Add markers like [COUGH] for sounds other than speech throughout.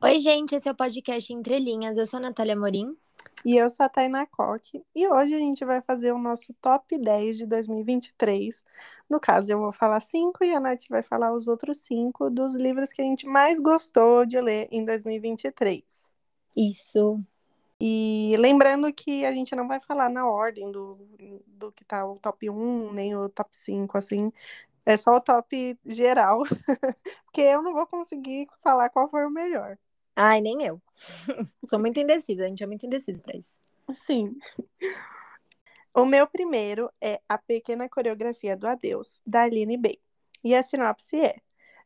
Oi, gente, esse é o podcast Entre Linhas. Eu sou a Natália Morim. E eu sou a Tainá Coque. E hoje a gente vai fazer o nosso top 10 de 2023. No caso, eu vou falar cinco e a Nath vai falar os outros cinco dos livros que a gente mais gostou de ler em 2023. Isso. E lembrando que a gente não vai falar na ordem do, do que tá o top 1, nem o top 5, assim. É só o top geral, [LAUGHS] porque eu não vou conseguir falar qual foi o melhor. Ai, nem eu. [LAUGHS] Sou muito indecisa, a gente é muito indecisa pra isso. Sim. O meu primeiro é A Pequena Coreografia do Adeus, da Aline Bay. E a sinopse é: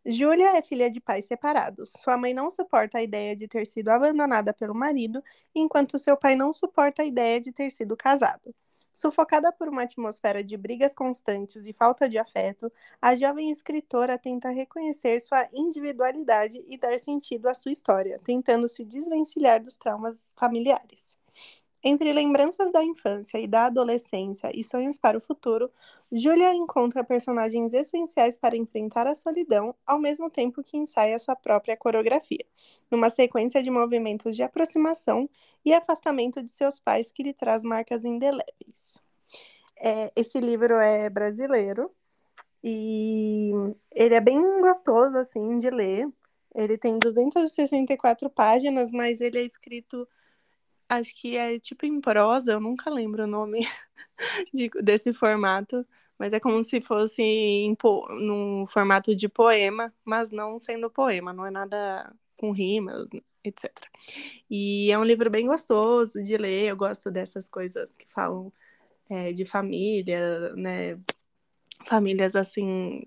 Júlia é filha de pais separados. Sua mãe não suporta a ideia de ter sido abandonada pelo marido, enquanto seu pai não suporta a ideia de ter sido casado. Sufocada por uma atmosfera de brigas constantes e falta de afeto, a jovem escritora tenta reconhecer sua individualidade e dar sentido à sua história, tentando se desvencilhar dos traumas familiares. Entre lembranças da infância e da adolescência e sonhos para o futuro, Julia encontra personagens essenciais para enfrentar a solidão, ao mesmo tempo que ensaia sua própria coreografia, numa sequência de movimentos de aproximação e afastamento de seus pais que lhe traz marcas indeléveis. É, esse livro é brasileiro e ele é bem gostoso assim de ler. Ele tem 264 páginas, mas ele é escrito acho que é tipo em prosa, eu nunca lembro o nome [LAUGHS] de, desse formato, mas é como se fosse em, num formato de poema, mas não sendo poema, não é nada com rimas, etc. E é um livro bem gostoso de ler, eu gosto dessas coisas que falam é, de família, né? Famílias assim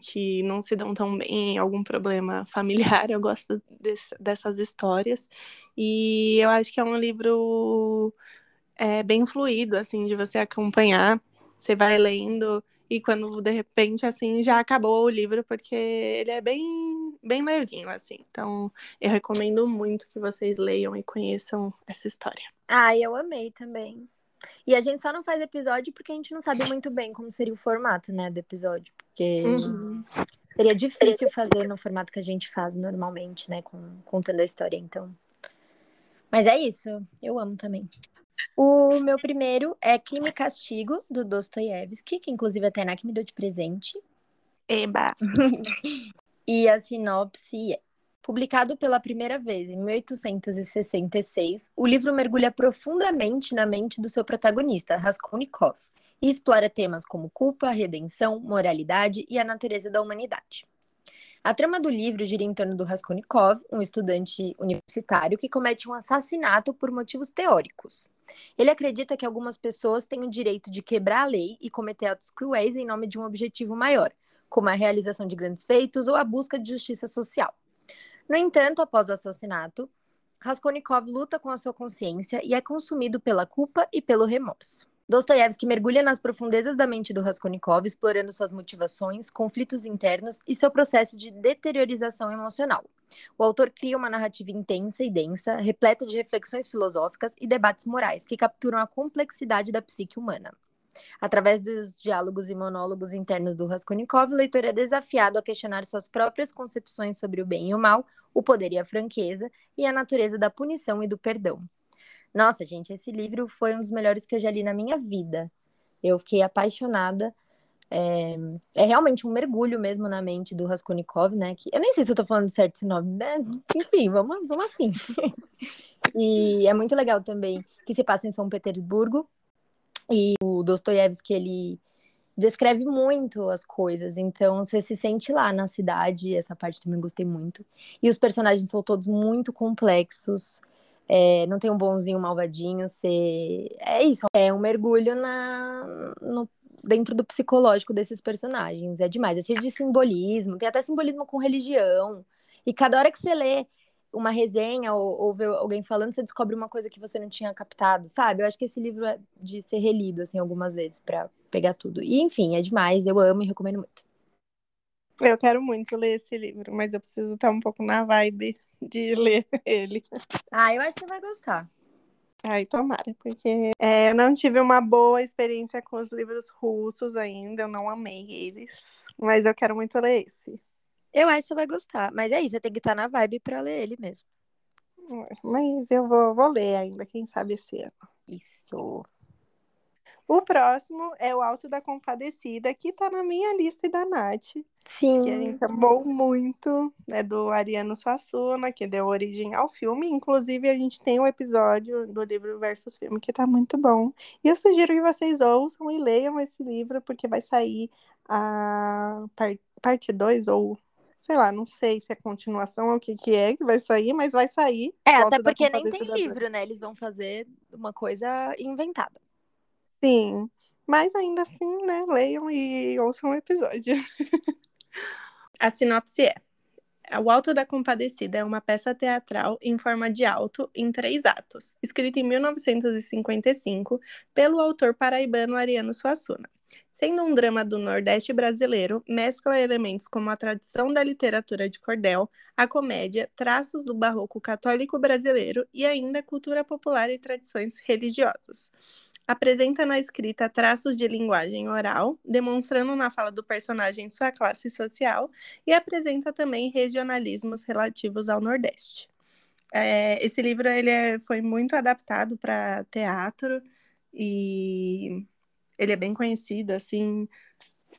que não se dão tão bem, algum problema [LAUGHS] familiar, eu gosto desse, dessas histórias. E eu acho que é um livro é, bem fluido, assim, de você acompanhar. Você vai lendo e quando de repente assim já acabou o livro porque ele é bem bem levinho assim. Então, eu recomendo muito que vocês leiam e conheçam essa história. Ah, eu amei também. E a gente só não faz episódio porque a gente não sabe muito bem como seria o formato, né, do episódio. Porque uhum. seria difícil fazer no formato que a gente faz normalmente, né, com, contando a história, então. Mas é isso, eu amo também. O meu primeiro é Crime e Castigo, do Dostoiévski, que inclusive a Tainá que me deu de presente. Eba! [LAUGHS] e a sinopse é Publicado pela primeira vez em 1866, o livro mergulha profundamente na mente do seu protagonista, Raskolnikov, e explora temas como culpa, redenção, moralidade e a natureza da humanidade. A trama do livro gira em torno do Raskolnikov, um estudante universitário que comete um assassinato por motivos teóricos. Ele acredita que algumas pessoas têm o direito de quebrar a lei e cometer atos cruéis em nome de um objetivo maior, como a realização de grandes feitos ou a busca de justiça social. No entanto, após o assassinato, Raskolnikov luta com a sua consciência e é consumido pela culpa e pelo remorso. Dostoiévski mergulha nas profundezas da mente do Raskolnikov, explorando suas motivações, conflitos internos e seu processo de deteriorização emocional. O autor cria uma narrativa intensa e densa, repleta de reflexões filosóficas e debates morais que capturam a complexidade da psique humana. Através dos diálogos e monólogos internos do Raskolnikov, o leitor é desafiado a questionar suas próprias concepções sobre o bem e o mal, o poder e a franqueza, e a natureza da punição e do perdão. Nossa, gente, esse livro foi um dos melhores que eu já li na minha vida. Eu fiquei apaixonada. É, é, realmente um mergulho mesmo na mente do Raskolnikov, né? Que, eu nem sei se eu tô falando certo esse nome, né? Enfim, vamos, vamos assim. [LAUGHS] e é muito legal também que se passa em São Petersburgo, e o Dostoiévski, ele descreve muito as coisas, então você se sente lá na cidade, essa parte também gostei muito. E os personagens são todos muito complexos, é, não tem um bonzinho, um malvadinho, você... é isso, é um mergulho na, no, dentro do psicológico desses personagens, é demais, é cheio de simbolismo, tem até simbolismo com religião, e cada hora que você lê uma resenha ou, ou ver alguém falando, você descobre uma coisa que você não tinha captado, sabe? Eu acho que esse livro é de ser relido, assim, algumas vezes para pegar tudo. E, enfim, é demais, eu amo e recomendo muito. Eu quero muito ler esse livro, mas eu preciso estar um pouco na vibe de ler ele. Ah, eu acho que você vai gostar. Ai, tomara, porque é, eu não tive uma boa experiência com os livros russos ainda, eu não amei eles, mas eu quero muito ler esse. Eu acho que você vai gostar. Mas é isso, você tem que estar na vibe pra ler ele mesmo. Mas eu vou, vou ler ainda, quem sabe esse ano. Isso. O próximo é o Alto da Compadecida, que tá na minha lista e da Nath. Sim. Que a gente amou muito, é do Ariano Suassuna, que deu origem ao filme. Inclusive, a gente tem um episódio do livro versus filme que tá muito bom. E eu sugiro que vocês ouçam e leiam esse livro, porque vai sair a parte 2 ou sei lá, não sei se é continuação ou o que, que é que vai sair, mas vai sair. É, até porque nem tem livro, né? Eles vão fazer uma coisa inventada. Sim, mas ainda assim, né, leiam e ouçam o episódio. [LAUGHS] A sinopse é: O Alto da Compadecida é uma peça teatral em forma de alto em três atos, escrita em 1955 pelo autor paraibano Ariano Suassuna. Sendo um drama do Nordeste brasileiro, mescla elementos como a tradição da literatura de cordel, a comédia, traços do barroco católico brasileiro e ainda cultura popular e tradições religiosas. Apresenta na escrita traços de linguagem oral, demonstrando na fala do personagem sua classe social, e apresenta também regionalismos relativos ao Nordeste. É, esse livro ele é, foi muito adaptado para teatro e ele é bem conhecido, assim,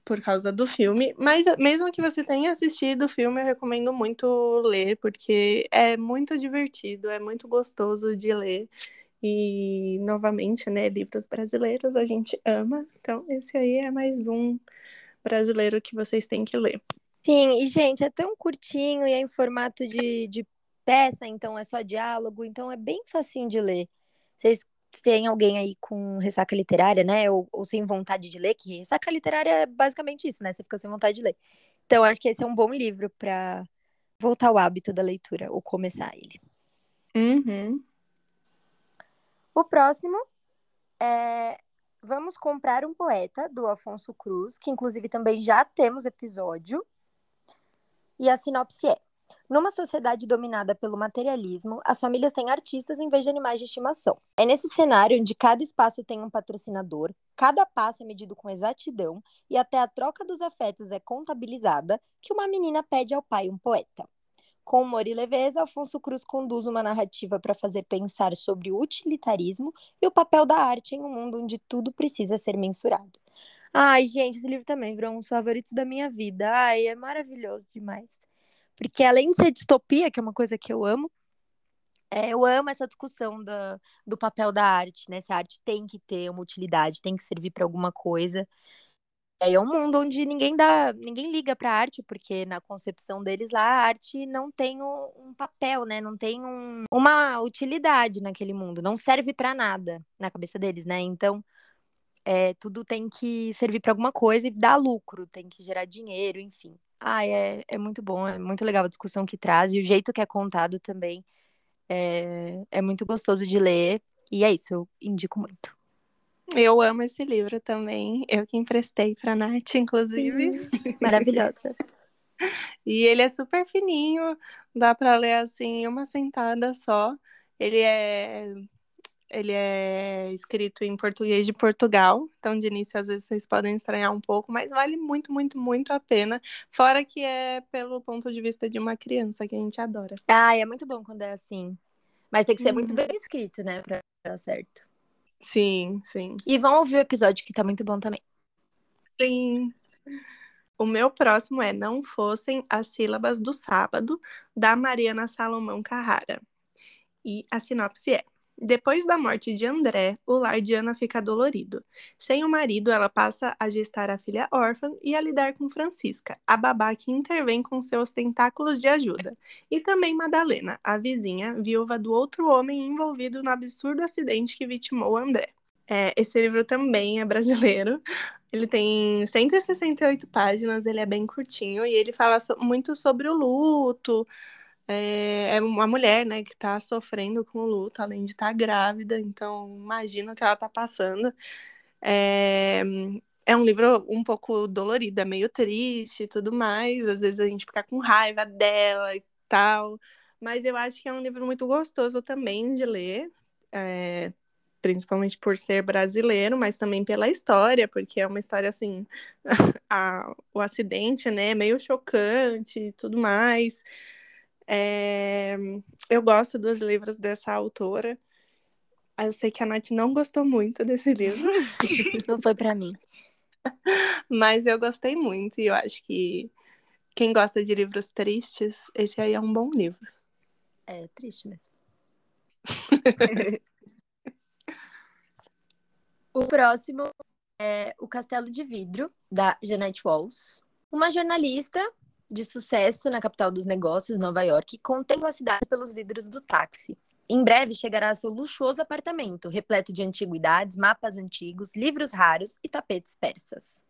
por causa do filme. Mas mesmo que você tenha assistido o filme, eu recomendo muito ler, porque é muito divertido, é muito gostoso de ler. E, novamente, né, livros brasileiros a gente ama. Então, esse aí é mais um brasileiro que vocês têm que ler. Sim, e, gente, é tão curtinho e é em formato de, de peça, então é só diálogo, então é bem facinho de ler. Vocês tem alguém aí com ressaca literária, né? Ou, ou, sem vontade de ler, que ressaca literária é basicamente isso, né? Você fica sem vontade de ler. Então, acho que esse é um bom livro para voltar ao hábito da leitura, ou começar ele. Uhum. O próximo é Vamos Comprar um Poeta, do Afonso Cruz, que inclusive também já temos episódio. E a sinopse é: numa sociedade dominada pelo materialismo, as famílias têm artistas em vez de animais de estimação. É nesse cenário onde cada espaço tem um patrocinador, cada passo é medido com exatidão e até a troca dos afetos é contabilizada que uma menina pede ao pai um poeta. Com humor e leveza, Alfonso Cruz conduz uma narrativa para fazer pensar sobre o utilitarismo e o papel da arte em um mundo onde tudo precisa ser mensurado. Ai, gente, esse livro também virou um dos favoritos da minha vida. Ai, é maravilhoso demais. Porque além de ser distopia, que é uma coisa que eu amo, é, eu amo essa discussão da, do papel da arte, né? Se a arte tem que ter uma utilidade, tem que servir para alguma coisa. É, um mundo onde ninguém dá, ninguém liga para arte, porque na concepção deles lá a arte não tem um, um papel, né? Não tem um, uma utilidade naquele mundo, não serve para nada na cabeça deles, né? Então, é, tudo tem que servir para alguma coisa e dar lucro, tem que gerar dinheiro, enfim. Ah, é, é muito bom, é muito legal a discussão que traz e o jeito que é contado também é, é muito gostoso de ler. E é isso, eu indico muito. Eu amo esse livro também. Eu que emprestei para Nath, inclusive. Sim, maravilhosa. [LAUGHS] e ele é super fininho, dá para ler assim uma sentada só. Ele é ele é escrito em português de Portugal, então de início às vezes vocês podem estranhar um pouco, mas vale muito, muito, muito a pena. Fora que é pelo ponto de vista de uma criança que a gente adora. Ah, é muito bom quando é assim. Mas tem que ser muito uhum. bem escrito, né, pra dar certo. Sim, sim. E vão ouvir o episódio que tá muito bom também. Sim. O meu próximo é Não Fossem as Sílabas do Sábado, da Mariana Salomão Carrara. E a sinopse é: depois da morte de André, o lar de Ana fica dolorido. Sem o marido, ela passa a gestar a filha órfã e a lidar com Francisca, a babá que intervém com seus tentáculos de ajuda. E também Madalena, a vizinha, viúva do outro homem envolvido no absurdo acidente que vitimou André. É, esse livro também é brasileiro. [LAUGHS] Ele tem 168 páginas, ele é bem curtinho e ele fala so muito sobre o luto, é, é uma mulher, né, que está sofrendo com luto, além de estar tá grávida, então imagina o que ela está passando. É, é um livro um pouco dolorido, é meio triste e tudo mais, às vezes a gente fica com raiva dela e tal, mas eu acho que é um livro muito gostoso também de ler. É, principalmente por ser brasileiro, mas também pela história, porque é uma história assim, [LAUGHS] a, o acidente, né, meio chocante e tudo mais. É, eu gosto dos livros dessa autora. Eu sei que a Nath não gostou muito desse livro. [LAUGHS] Não foi para mim. Mas eu gostei muito e eu acho que quem gosta de livros tristes, esse aí é um bom livro. É triste mesmo. [LAUGHS] o próximo é O Castelo de Vidro, da Jeanette Walls. Uma jornalista de sucesso na capital dos negócios, Nova York, contempla a cidade pelos vidros do táxi. Em breve chegará a seu luxuoso apartamento, repleto de antiguidades, mapas antigos, livros raros e tapetes persas.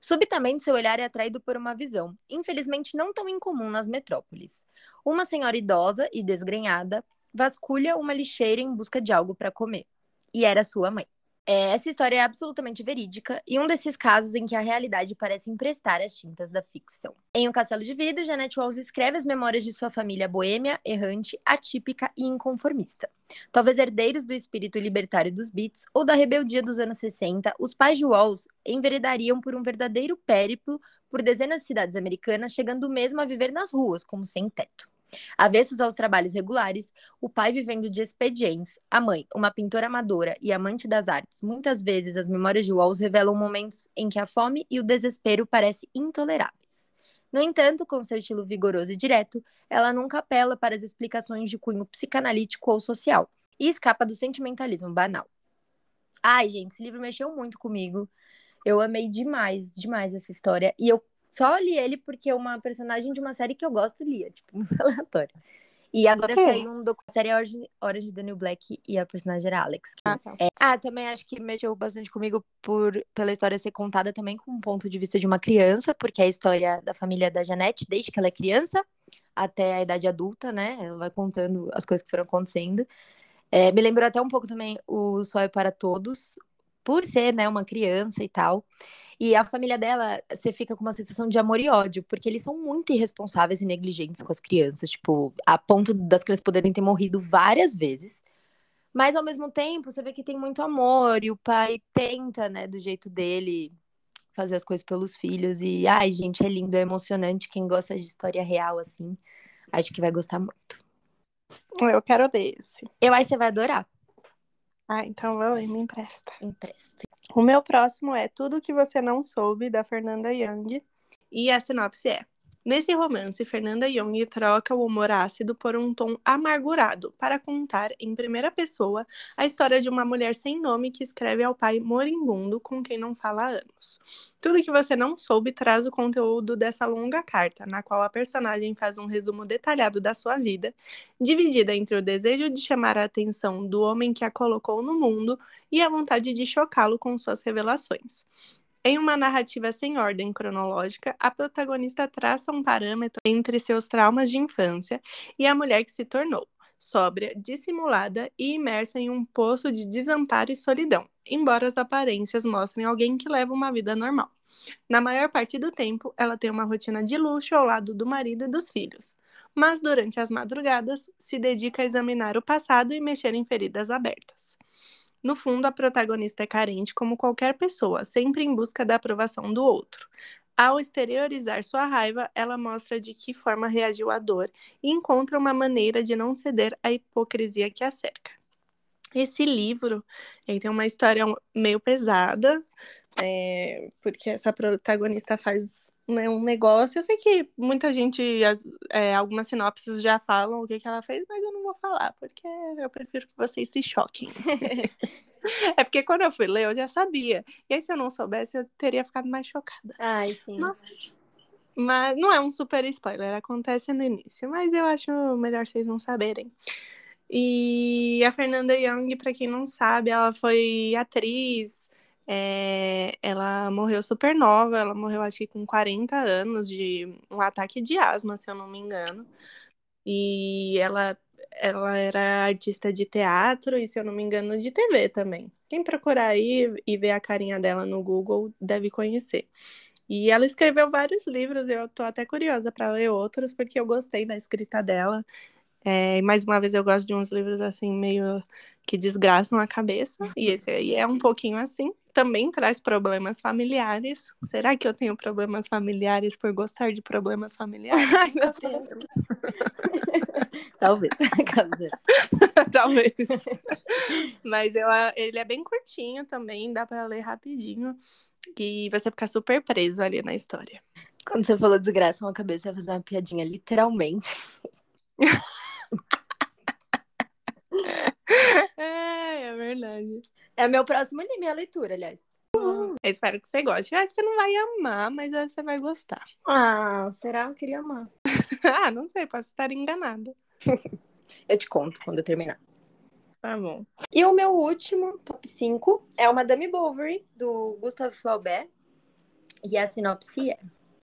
Subitamente, seu olhar é atraído por uma visão, infelizmente não tão incomum nas metrópoles. Uma senhora idosa e desgrenhada vasculha uma lixeira em busca de algo para comer. E era sua mãe. É, essa história é absolutamente verídica e um desses casos em que a realidade parece emprestar as tintas da ficção. Em Um Castelo de Vidro, Janet Walls escreve as memórias de sua família boêmia, errante, atípica e inconformista. Talvez herdeiros do espírito libertário dos Beats ou da rebeldia dos anos 60, os pais de Walls enveredariam por um verdadeiro périplo por dezenas de cidades americanas, chegando mesmo a viver nas ruas como sem teto. Avessos aos trabalhos regulares, o pai vivendo de expedientes, a mãe, uma pintora amadora e amante das artes. Muitas vezes as memórias de Walls revelam momentos em que a fome e o desespero parecem intoleráveis. No entanto, com seu estilo vigoroso e direto, ela nunca apela para as explicações de cunho psicanalítico ou social e escapa do sentimentalismo banal. Ai, gente, esse livro mexeu muito comigo. Eu amei demais, demais essa história. E eu só li ele porque uma personagem de uma série que eu gosto lia, tipo, [LAUGHS] muito aleatório. E agora saiu um docu série Orange, Orange the New Black e a personagem era Alex. Ah, tá. é... ah, também acho que mexeu bastante comigo por pela história ser contada também com um ponto de vista de uma criança, porque é a história da família da Janete, desde que ela é criança até a idade adulta, né? Ela vai contando as coisas que foram acontecendo. É, me lembrou até um pouco também o Sol é para Todos, por ser, né, uma criança e tal. E a família dela, você fica com uma sensação de amor e ódio, porque eles são muito irresponsáveis e negligentes com as crianças, tipo, a ponto das crianças poderem ter morrido várias vezes. Mas ao mesmo tempo, você vê que tem muito amor e o pai tenta, né, do jeito dele, fazer as coisas pelos filhos. E, ai, gente, é lindo, é emocionante. Quem gosta de história real, assim, acho que vai gostar muito. Eu quero desse. Eu acho que você vai adorar. Ah, então vou me empresta. Empresta. O meu próximo é Tudo que Você Não Soube, da Fernanda Young. E a sinopse é: Nesse romance, Fernanda Young troca o humor ácido por um tom amargurado para contar, em primeira pessoa, a história de uma mulher sem nome que escreve ao pai moribundo com quem não fala há anos. Tudo que você não soube traz o conteúdo dessa longa carta, na qual a personagem faz um resumo detalhado da sua vida, dividida entre o desejo de chamar a atenção do homem que a colocou no mundo e a vontade de chocá-lo com suas revelações. Em uma narrativa sem ordem cronológica, a protagonista traça um parâmetro entre seus traumas de infância e a mulher que se tornou, sóbria, dissimulada e imersa em um poço de desamparo e solidão, embora as aparências mostrem alguém que leva uma vida normal. Na maior parte do tempo, ela tem uma rotina de luxo ao lado do marido e dos filhos, mas durante as madrugadas se dedica a examinar o passado e mexer em feridas abertas. No fundo, a protagonista é carente como qualquer pessoa, sempre em busca da aprovação do outro. Ao exteriorizar sua raiva, ela mostra de que forma reagiu à dor e encontra uma maneira de não ceder à hipocrisia que a cerca. Esse livro ele tem uma história meio pesada, é, porque essa protagonista faz né, um negócio. Eu sei que muita gente, as, é, algumas sinopses já falam o que, que ela fez, mas eu não vou falar, porque eu prefiro que vocês se choquem. [LAUGHS] é porque quando eu fui ler, eu já sabia. E aí, se eu não soubesse, eu teria ficado mais chocada. Ai, sim. Mas, mas não é um super spoiler, acontece no início, mas eu acho melhor vocês não saberem. E a Fernanda Young, para quem não sabe, ela foi atriz, é, ela morreu super nova, ela morreu acho que com 40 anos de um ataque de asma, se eu não me engano. E ela, ela era artista de teatro e, se eu não me engano, de TV também. Quem procurar aí e ver a carinha dela no Google deve conhecer. E ela escreveu vários livros, eu tô até curiosa para ler outros, porque eu gostei da escrita dela. É, mais uma vez, eu gosto de uns livros assim, meio que desgraçam a cabeça. E esse aí é um pouquinho assim. Também traz problemas familiares. Será que eu tenho problemas familiares por gostar de problemas familiares? Ai, meu Deus. [LAUGHS] Talvez. [LAUGHS] Talvez. Mas eu, ele é bem curtinho também, dá para ler rapidinho. E você fica super preso ali na história. Quando você falou desgraça uma cabeça, vai fazer uma piadinha, literalmente. [LAUGHS] é, é verdade. É meu próximo minha leitura, aliás. Eu espero que você goste. Você não vai amar, mas você vai gostar. Ah, será? Eu queria amar. [LAUGHS] ah, não sei, posso estar enganada. [LAUGHS] eu te conto quando eu terminar. Tá bom. E o meu último, top 5, é o Madame Bovary, do Gustave Flaubert. E a sinopse é: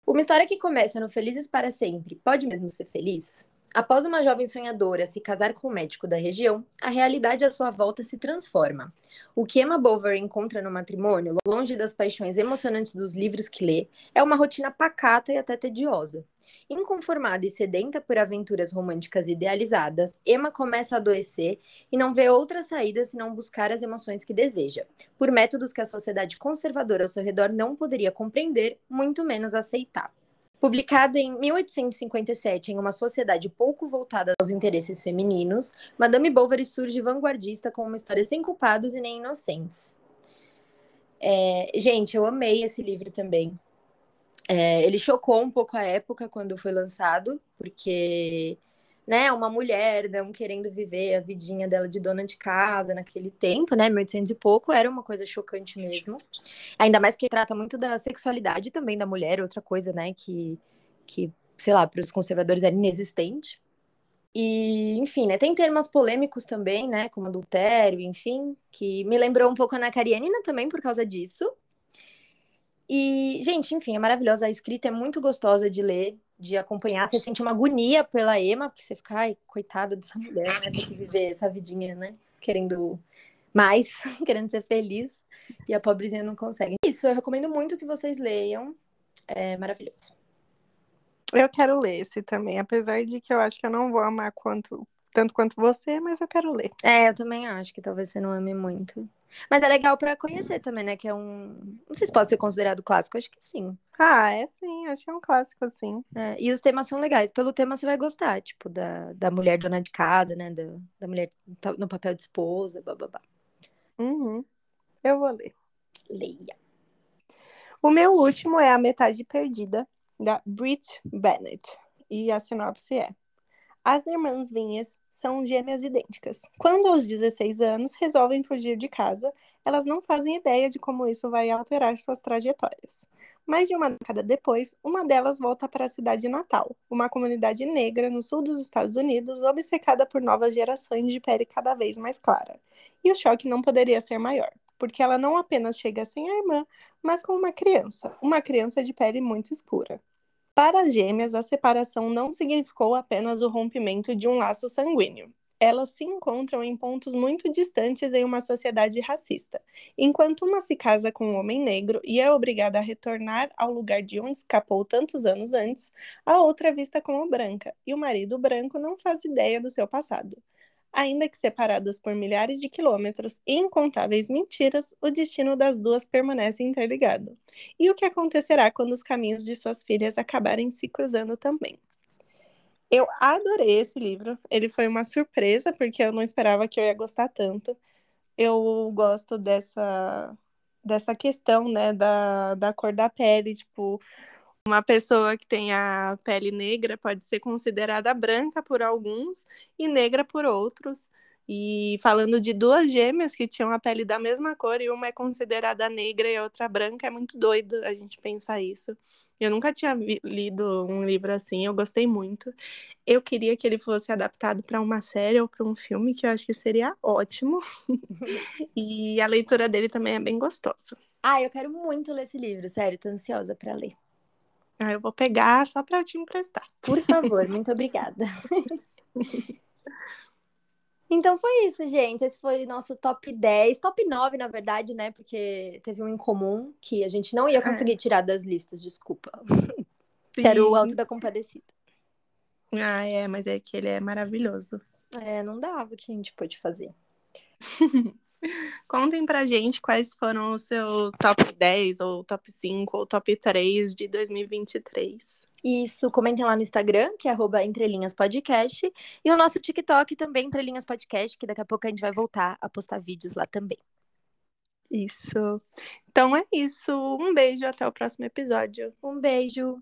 Uma história que começa no Felizes para Sempre pode mesmo ser feliz? Após uma jovem sonhadora se casar com um médico da região, a realidade à sua volta se transforma. O que Emma Bovary encontra no matrimônio, longe das paixões emocionantes dos livros que lê, é uma rotina pacata e até tediosa. Inconformada e sedenta por aventuras românticas idealizadas, Emma começa a adoecer e não vê outra saída senão buscar as emoções que deseja, por métodos que a sociedade conservadora ao seu redor não poderia compreender, muito menos aceitar. Publicada em 1857 em uma sociedade pouco voltada aos interesses femininos, Madame Bovary surge vanguardista com uma história sem culpados e nem inocentes. É, gente, eu amei esse livro também. É, ele chocou um pouco a época quando foi lançado, porque né, uma mulher não querendo viver a vidinha dela de dona de casa naquele tempo, né, 1800 e pouco, era uma coisa chocante mesmo. Ainda mais que trata muito da sexualidade também da mulher, outra coisa, né, que, que sei lá, para os conservadores era inexistente. E, enfim, né, tem termos polêmicos também, né, como adultério, enfim, que me lembrou um pouco a Ana Karenina também por causa disso. E, gente, enfim, é maravilhosa. A escrita é muito gostosa de ler de acompanhar. Você sente uma agonia pela Emma, porque você fica, ai, coitada dessa mulher, né? Tem que viver essa vidinha, né? Querendo mais, [LAUGHS] querendo ser feliz. E a pobrezinha não consegue. Isso, eu recomendo muito que vocês leiam. É maravilhoso. Eu quero ler esse também, apesar de que eu acho que eu não vou amar quanto, tanto quanto você, mas eu quero ler. É, eu também acho que talvez você não ame muito. Mas é legal para conhecer também, né? Que é um. Não sei se pode ser considerado clássico, acho que sim. Ah, é sim, acho que é um clássico, sim. É, e os temas são legais. Pelo tema você vai gostar, tipo, da, da mulher dona de casa, né? Da, da mulher no papel de esposa, babá. Uhum. Eu vou ler. Leia. O meu último é A Metade Perdida, da Brit Bennett. E a sinopse é: as irmãs Vinhas são gêmeas idênticas. Quando aos 16 anos resolvem fugir de casa, elas não fazem ideia de como isso vai alterar suas trajetórias. Mais de uma década depois, uma delas volta para a cidade natal, uma comunidade negra no sul dos Estados Unidos, obcecada por novas gerações de pele cada vez mais clara. E o choque não poderia ser maior, porque ela não apenas chega sem a irmã, mas com uma criança, uma criança de pele muito escura. Para as gêmeas, a separação não significou apenas o rompimento de um laço sanguíneo. Elas se encontram em pontos muito distantes em uma sociedade racista. Enquanto uma se casa com um homem negro e é obrigada a retornar ao lugar de onde escapou tantos anos antes, a outra é vista como branca, e o marido branco não faz ideia do seu passado. Ainda que separadas por milhares de quilômetros e incontáveis mentiras, o destino das duas permanece interligado. E o que acontecerá quando os caminhos de suas filhas acabarem se cruzando também? Eu adorei esse livro. Ele foi uma surpresa, porque eu não esperava que eu ia gostar tanto. Eu gosto dessa, dessa questão, né, da, da cor da pele, tipo, uma pessoa que tem a pele negra pode ser considerada branca por alguns e negra por outros. E falando de duas gêmeas que tinham a pele da mesma cor e uma é considerada negra e a outra branca, é muito doido a gente pensar isso. Eu nunca tinha lido um livro assim, eu gostei muito. Eu queria que ele fosse adaptado para uma série ou para um filme, que eu acho que seria ótimo. [LAUGHS] e a leitura dele também é bem gostosa. Ah, eu quero muito ler esse livro, sério, tô ansiosa para ler. Ah, eu vou pegar só para te emprestar. Por favor, muito obrigada. [LAUGHS] Então foi isso, gente. Esse foi o nosso top 10, top 9, na verdade, né? Porque teve um em comum que a gente não ia é. conseguir tirar das listas, desculpa. [LAUGHS] Sim. Era o Alto da Compadecida. Ah, é, mas é que ele é maravilhoso. É, não dava o que a gente pôde fazer. [LAUGHS] Contem pra gente quais foram o seu top 10, ou top 5, ou top 3 de 2023. Isso, comentem lá no Instagram, que é arroba entrelinhaspodcast, e o nosso TikTok também, Entrelinhas Podcast, que daqui a pouco a gente vai voltar a postar vídeos lá também. Isso. Então é isso. Um beijo, até o próximo episódio. Um beijo.